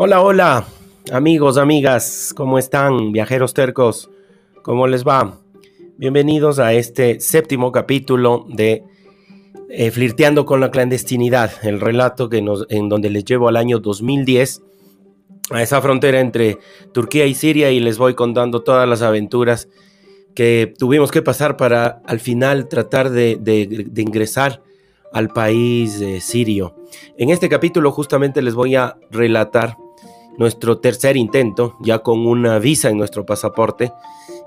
Hola, hola, amigos, amigas, ¿cómo están? Viajeros tercos, ¿cómo les va? Bienvenidos a este séptimo capítulo de eh, Flirteando con la clandestinidad, el relato que nos, en donde les llevo al año 2010, a esa frontera entre Turquía y Siria y les voy contando todas las aventuras que tuvimos que pasar para al final tratar de, ingresar al país eh, sirio. En este capítulo justamente les voy a relatar nuestro tercer intento, ya con una visa en nuestro pasaporte,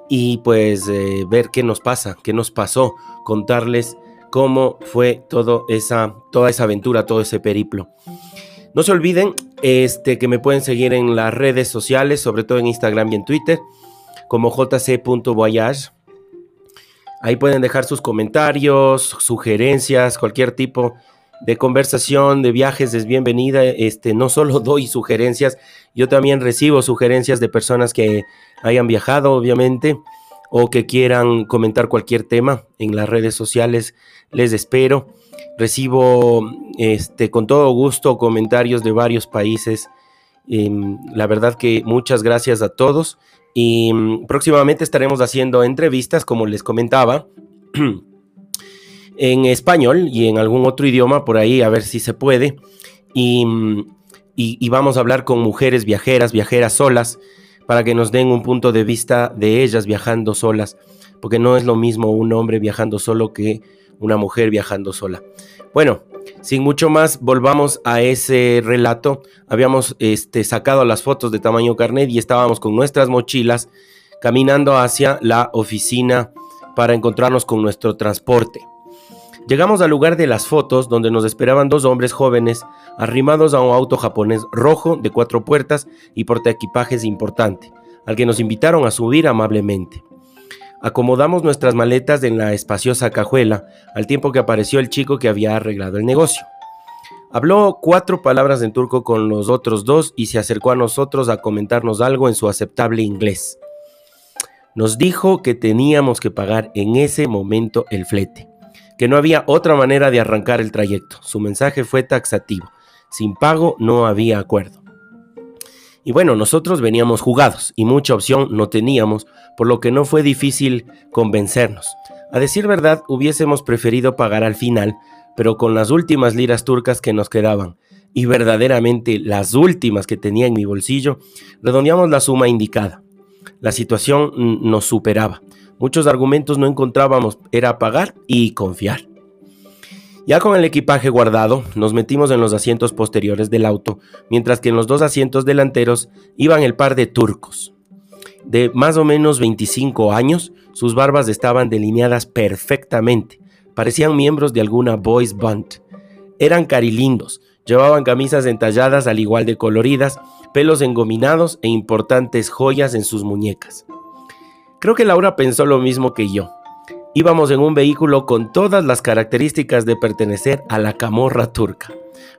y pues eh, ver qué nos pasa, qué nos pasó, contarles cómo fue todo esa, toda esa aventura, todo ese periplo. No se olviden este, que me pueden seguir en las redes sociales, sobre todo en Instagram y en Twitter, como jc.voyage. Ahí pueden dejar sus comentarios, sugerencias, cualquier tipo de conversación, de viajes es bienvenida. Este, no solo doy sugerencias, yo también recibo sugerencias de personas que hayan viajado, obviamente, o que quieran comentar cualquier tema en las redes sociales. Les espero. Recibo este, con todo gusto comentarios de varios países. Em, la verdad que muchas gracias a todos. Y mm, próximamente estaremos haciendo entrevistas, como les comentaba. en español y en algún otro idioma por ahí, a ver si se puede. Y, y, vamos a hablar con mujeres viajeras, viajeras solas, para que nos den un punto de vista de ellas viajando solas, porque no es lo mismo un hombre viajando solo que una mujer viajando sola. Bueno, sin mucho más, volvamos a ese relato. Habíamos este, sacado las fotos de tamaño carnet y estábamos con nuestras mochilas caminando hacia la oficina para encontrarnos con nuestro transporte. Llegamos al lugar de las fotos donde nos esperaban dos hombres jóvenes arrimados a un auto japonés rojo de cuatro puertas y portaequipajes importante, al que nos invitaron a subir amablemente. Acomodamos nuestras maletas en la espaciosa cajuela al tiempo que apareció el chico que había arreglado el negocio. Habló cuatro palabras en turco con los otros dos y se acercó a nosotros a comentarnos algo en su aceptable inglés. Nos dijo que teníamos que pagar en ese momento el flete que no había otra manera de arrancar el trayecto. Su mensaje fue taxativo. Sin pago no había acuerdo. Y bueno, nosotros veníamos jugados y mucha opción no teníamos, por lo que no fue difícil convencernos. A decir verdad, hubiésemos preferido pagar al final, pero con las últimas liras turcas que nos quedaban, y verdaderamente las últimas que tenía en mi bolsillo, redondeamos la suma indicada. La situación nos superaba. Muchos argumentos no encontrábamos, era pagar y confiar. Ya con el equipaje guardado, nos metimos en los asientos posteriores del auto, mientras que en los dos asientos delanteros iban el par de turcos. De más o menos 25 años, sus barbas estaban delineadas perfectamente, parecían miembros de alguna boys band. Eran carilindos, llevaban camisas entalladas al igual de coloridas, pelos engominados e importantes joyas en sus muñecas. Creo que Laura pensó lo mismo que yo. Íbamos en un vehículo con todas las características de pertenecer a la camorra turca.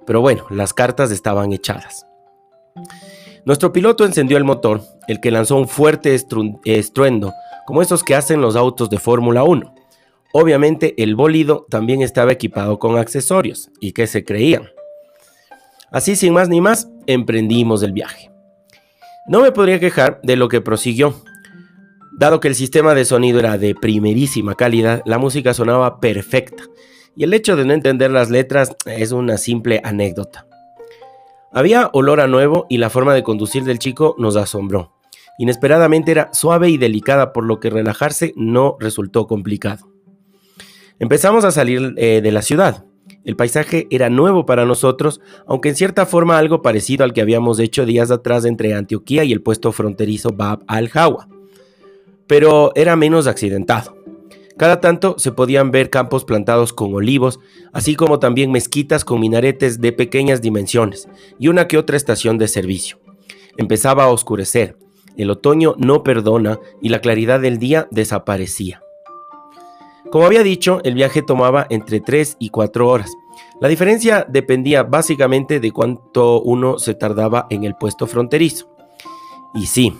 Pero bueno, las cartas estaban echadas. Nuestro piloto encendió el motor, el que lanzó un fuerte estruendo, como esos que hacen los autos de Fórmula 1. Obviamente el bólido también estaba equipado con accesorios, y que se creían. Así sin más ni más, emprendimos el viaje. No me podría quejar de lo que prosiguió, Dado que el sistema de sonido era de primerísima calidad, la música sonaba perfecta, y el hecho de no entender las letras es una simple anécdota. Había olor a nuevo y la forma de conducir del chico nos asombró. Inesperadamente era suave y delicada, por lo que relajarse no resultó complicado. Empezamos a salir eh, de la ciudad. El paisaje era nuevo para nosotros, aunque en cierta forma algo parecido al que habíamos hecho días atrás entre Antioquía y el puesto fronterizo Bab al-Hawa. Pero era menos accidentado. Cada tanto se podían ver campos plantados con olivos, así como también mezquitas con minaretes de pequeñas dimensiones y una que otra estación de servicio. Empezaba a oscurecer, el otoño no perdona y la claridad del día desaparecía. Como había dicho, el viaje tomaba entre 3 y 4 horas. La diferencia dependía básicamente de cuánto uno se tardaba en el puesto fronterizo. Y sí,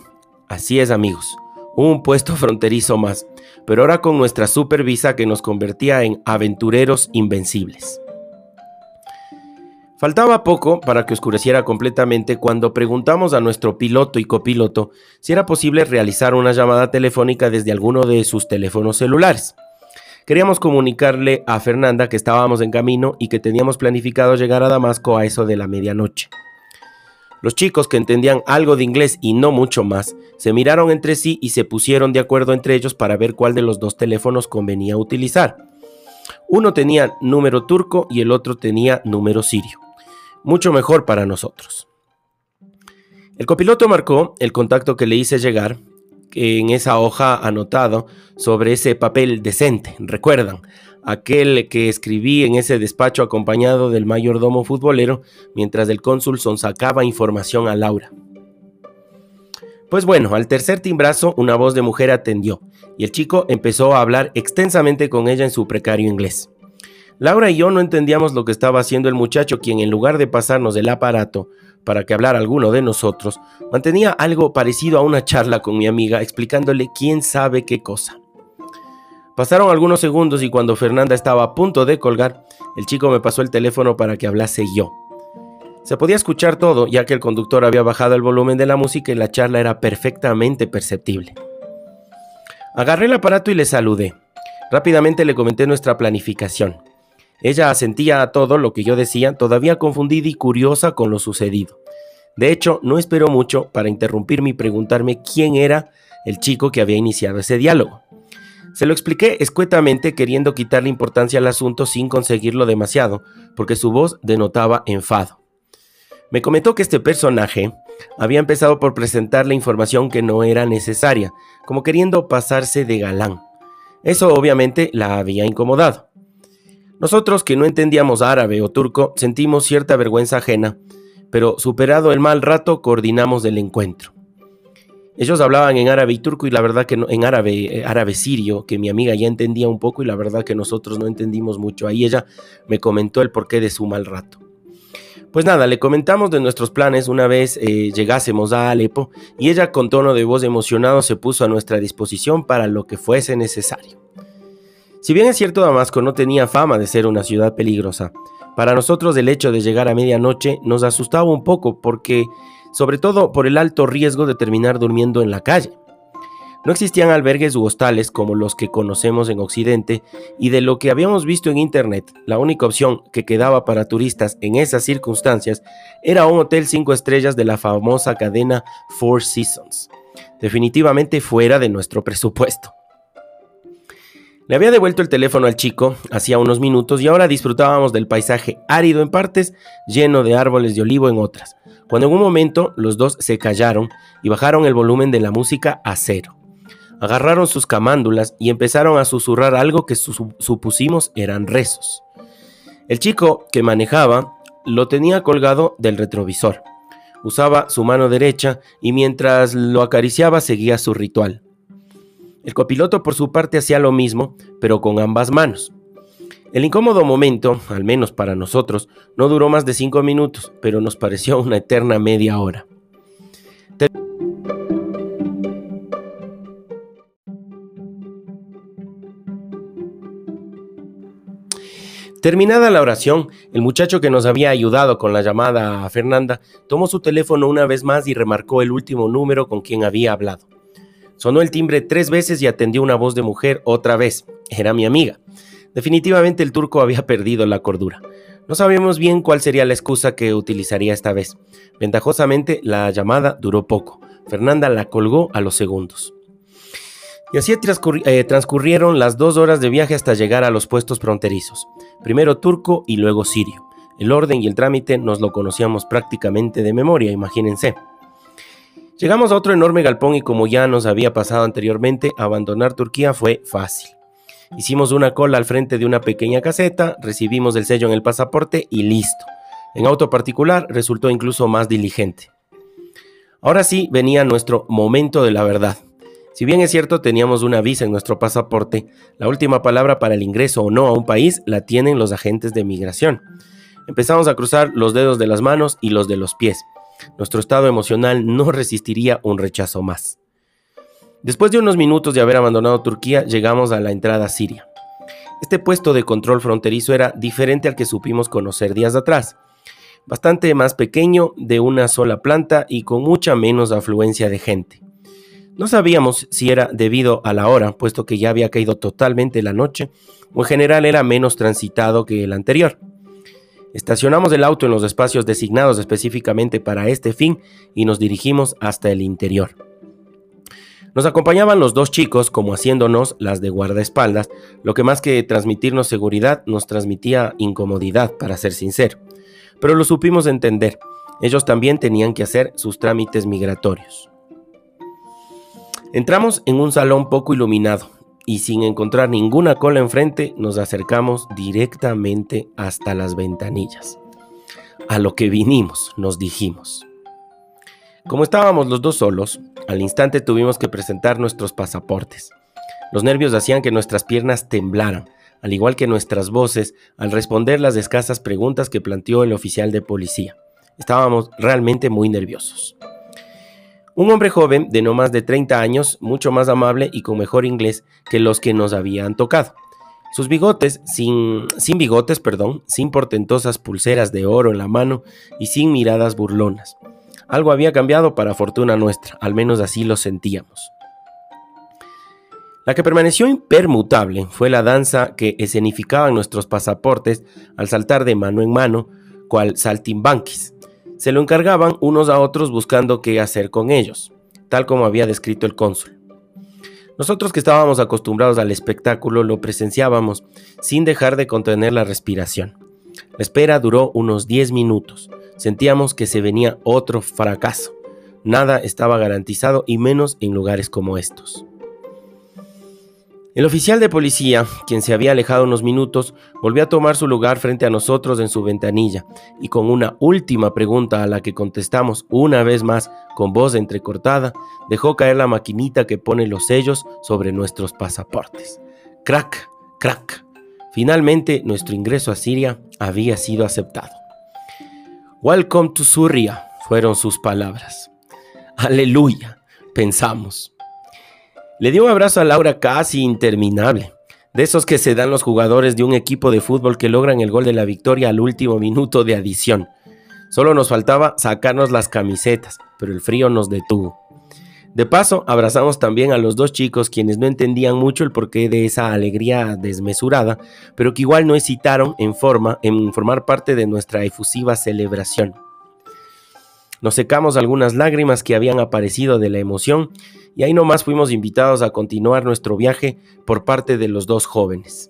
así es amigos, un puesto fronterizo más, pero ahora con nuestra supervisa que nos convertía en aventureros invencibles. Faltaba poco para que oscureciera completamente cuando preguntamos a nuestro piloto y copiloto si era posible realizar una llamada telefónica desde alguno de sus teléfonos celulares. Queríamos comunicarle a Fernanda que estábamos en camino y que teníamos planificado llegar a Damasco a eso de la medianoche. Los chicos que entendían algo de inglés y no mucho más, se miraron entre sí y se pusieron de acuerdo entre ellos para ver cuál de los dos teléfonos convenía utilizar. Uno tenía número turco y el otro tenía número sirio. Mucho mejor para nosotros. El copiloto marcó el contacto que le hice llegar en esa hoja anotado sobre ese papel decente. Recuerdan, aquel que escribí en ese despacho acompañado del mayordomo futbolero mientras el cónsul sonsacaba información a Laura. Pues bueno, al tercer timbrazo una voz de mujer atendió y el chico empezó a hablar extensamente con ella en su precario inglés. Laura y yo no entendíamos lo que estaba haciendo el muchacho, quien en lugar de pasarnos el aparato para que hablara alguno de nosotros, mantenía algo parecido a una charla con mi amiga explicándole quién sabe qué cosa. Pasaron algunos segundos y cuando Fernanda estaba a punto de colgar, el chico me pasó el teléfono para que hablase yo. Se podía escuchar todo, ya que el conductor había bajado el volumen de la música y la charla era perfectamente perceptible. Agarré el aparato y le saludé. Rápidamente le comenté nuestra planificación. Ella asentía a todo lo que yo decía, todavía confundida y curiosa con lo sucedido. De hecho, no esperó mucho para interrumpirme y preguntarme quién era el chico que había iniciado ese diálogo. Se lo expliqué escuetamente queriendo quitarle importancia al asunto sin conseguirlo demasiado, porque su voz denotaba enfado. Me comentó que este personaje había empezado por presentarle información que no era necesaria, como queriendo pasarse de galán. Eso obviamente la había incomodado. Nosotros que no entendíamos árabe o turco sentimos cierta vergüenza ajena, pero superado el mal rato coordinamos el encuentro. Ellos hablaban en árabe y turco y la verdad que no, en árabe, eh, árabe sirio, que mi amiga ya entendía un poco y la verdad que nosotros no entendimos mucho. Ahí ella me comentó el porqué de su mal rato. Pues nada, le comentamos de nuestros planes una vez eh, llegásemos a Alepo y ella con tono de voz emocionado se puso a nuestra disposición para lo que fuese necesario. Si bien es cierto Damasco no tenía fama de ser una ciudad peligrosa, para nosotros el hecho de llegar a medianoche nos asustaba un poco porque, sobre todo por el alto riesgo de terminar durmiendo en la calle. No existían albergues u hostales como los que conocemos en Occidente y de lo que habíamos visto en Internet, la única opción que quedaba para turistas en esas circunstancias era un hotel cinco estrellas de la famosa cadena Four Seasons, definitivamente fuera de nuestro presupuesto. Le había devuelto el teléfono al chico hacía unos minutos y ahora disfrutábamos del paisaje árido en partes, lleno de árboles de olivo en otras, cuando en un momento los dos se callaron y bajaron el volumen de la música a cero. Agarraron sus camándulas y empezaron a susurrar algo que supusimos eran rezos. El chico que manejaba lo tenía colgado del retrovisor. Usaba su mano derecha y mientras lo acariciaba seguía su ritual. El copiloto por su parte hacía lo mismo, pero con ambas manos. El incómodo momento, al menos para nosotros, no duró más de cinco minutos, pero nos pareció una eterna media hora. Terminada la oración, el muchacho que nos había ayudado con la llamada a Fernanda tomó su teléfono una vez más y remarcó el último número con quien había hablado. Sonó el timbre tres veces y atendió una voz de mujer otra vez. Era mi amiga. Definitivamente el turco había perdido la cordura. No sabíamos bien cuál sería la excusa que utilizaría esta vez. Ventajosamente, la llamada duró poco. Fernanda la colgó a los segundos. Y así eh, transcurrieron las dos horas de viaje hasta llegar a los puestos fronterizos, primero turco y luego sirio. El orden y el trámite nos lo conocíamos prácticamente de memoria, imagínense. Llegamos a otro enorme galpón y como ya nos había pasado anteriormente, abandonar Turquía fue fácil. Hicimos una cola al frente de una pequeña caseta, recibimos el sello en el pasaporte y listo. En auto particular resultó incluso más diligente. Ahora sí venía nuestro momento de la verdad. Si bien es cierto teníamos una visa en nuestro pasaporte, la última palabra para el ingreso o no a un país la tienen los agentes de migración. Empezamos a cruzar los dedos de las manos y los de los pies. Nuestro estado emocional no resistiría un rechazo más. Después de unos minutos de haber abandonado Turquía, llegamos a la entrada siria. Este puesto de control fronterizo era diferente al que supimos conocer días atrás. Bastante más pequeño, de una sola planta y con mucha menos afluencia de gente. No sabíamos si era debido a la hora, puesto que ya había caído totalmente la noche, o en general era menos transitado que el anterior. Estacionamos el auto en los espacios designados específicamente para este fin y nos dirigimos hasta el interior. Nos acompañaban los dos chicos como haciéndonos las de guardaespaldas, lo que más que transmitirnos seguridad nos transmitía incomodidad, para ser sincero. Pero lo supimos entender, ellos también tenían que hacer sus trámites migratorios. Entramos en un salón poco iluminado y sin encontrar ninguna cola enfrente nos acercamos directamente hasta las ventanillas. A lo que vinimos, nos dijimos. Como estábamos los dos solos, al instante tuvimos que presentar nuestros pasaportes. Los nervios hacían que nuestras piernas temblaran, al igual que nuestras voces, al responder las escasas preguntas que planteó el oficial de policía. Estábamos realmente muy nerviosos. Un hombre joven de no más de 30 años, mucho más amable y con mejor inglés que los que nos habían tocado. Sus bigotes, sin, sin bigotes, perdón, sin portentosas pulseras de oro en la mano y sin miradas burlonas. Algo había cambiado para fortuna nuestra, al menos así lo sentíamos. La que permaneció impermutable fue la danza que escenificaban nuestros pasaportes al saltar de mano en mano, cual saltimbanquis se lo encargaban unos a otros buscando qué hacer con ellos, tal como había descrito el cónsul. Nosotros que estábamos acostumbrados al espectáculo lo presenciábamos sin dejar de contener la respiración. La espera duró unos 10 minutos. Sentíamos que se venía otro fracaso. Nada estaba garantizado y menos en lugares como estos. El oficial de policía, quien se había alejado unos minutos, volvió a tomar su lugar frente a nosotros en su ventanilla y con una última pregunta a la que contestamos una vez más con voz entrecortada, dejó caer la maquinita que pone los sellos sobre nuestros pasaportes. Crack, crack. Finalmente nuestro ingreso a Siria había sido aceptado. Welcome to Suria, fueron sus palabras. Aleluya, pensamos. Le dio un abrazo a Laura casi interminable, de esos que se dan los jugadores de un equipo de fútbol que logran el gol de la victoria al último minuto de adición. Solo nos faltaba sacarnos las camisetas, pero el frío nos detuvo. De paso, abrazamos también a los dos chicos quienes no entendían mucho el porqué de esa alegría desmesurada, pero que igual no hesitaron en, forma, en formar parte de nuestra efusiva celebración. Nos secamos algunas lágrimas que habían aparecido de la emoción y ahí nomás fuimos invitados a continuar nuestro viaje por parte de los dos jóvenes.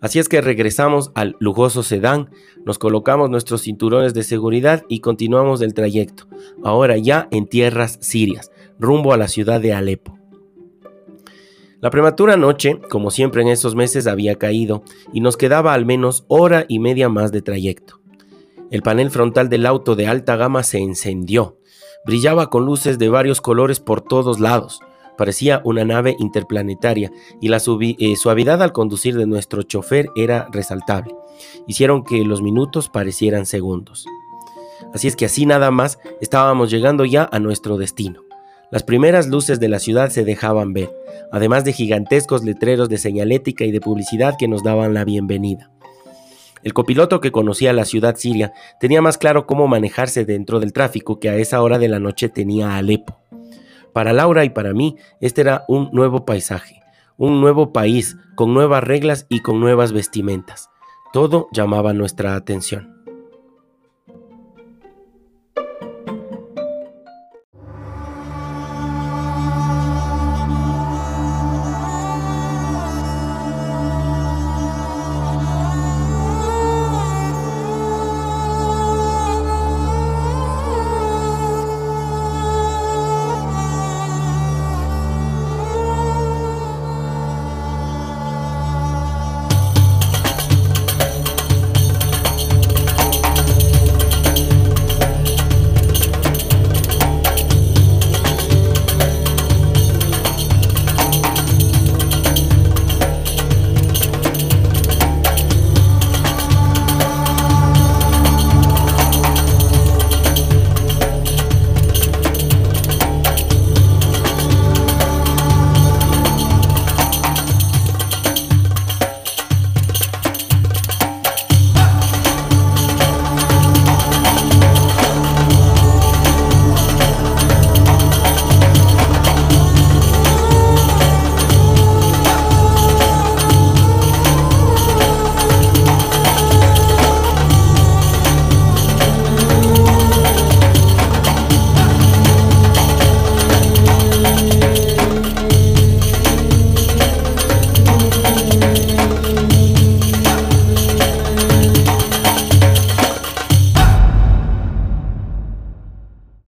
Así es que regresamos al lujoso sedán, nos colocamos nuestros cinturones de seguridad y continuamos el trayecto, ahora ya en tierras sirias, rumbo a la ciudad de Alepo. La prematura noche, como siempre en esos meses, había caído y nos quedaba al menos hora y media más de trayecto. El panel frontal del auto de alta gama se encendió Brillaba con luces de varios colores por todos lados. Parecía una nave interplanetaria y la eh, suavidad al conducir de nuestro chofer era resaltable. Hicieron que los minutos parecieran segundos. Así es que así nada más estábamos llegando ya a nuestro destino. Las primeras luces de la ciudad se dejaban ver, además de gigantescos letreros de señalética y de publicidad que nos daban la bienvenida. El copiloto que conocía la ciudad siria tenía más claro cómo manejarse dentro del tráfico que a esa hora de la noche tenía Alepo. Para Laura y para mí, este era un nuevo paisaje, un nuevo país, con nuevas reglas y con nuevas vestimentas. Todo llamaba nuestra atención.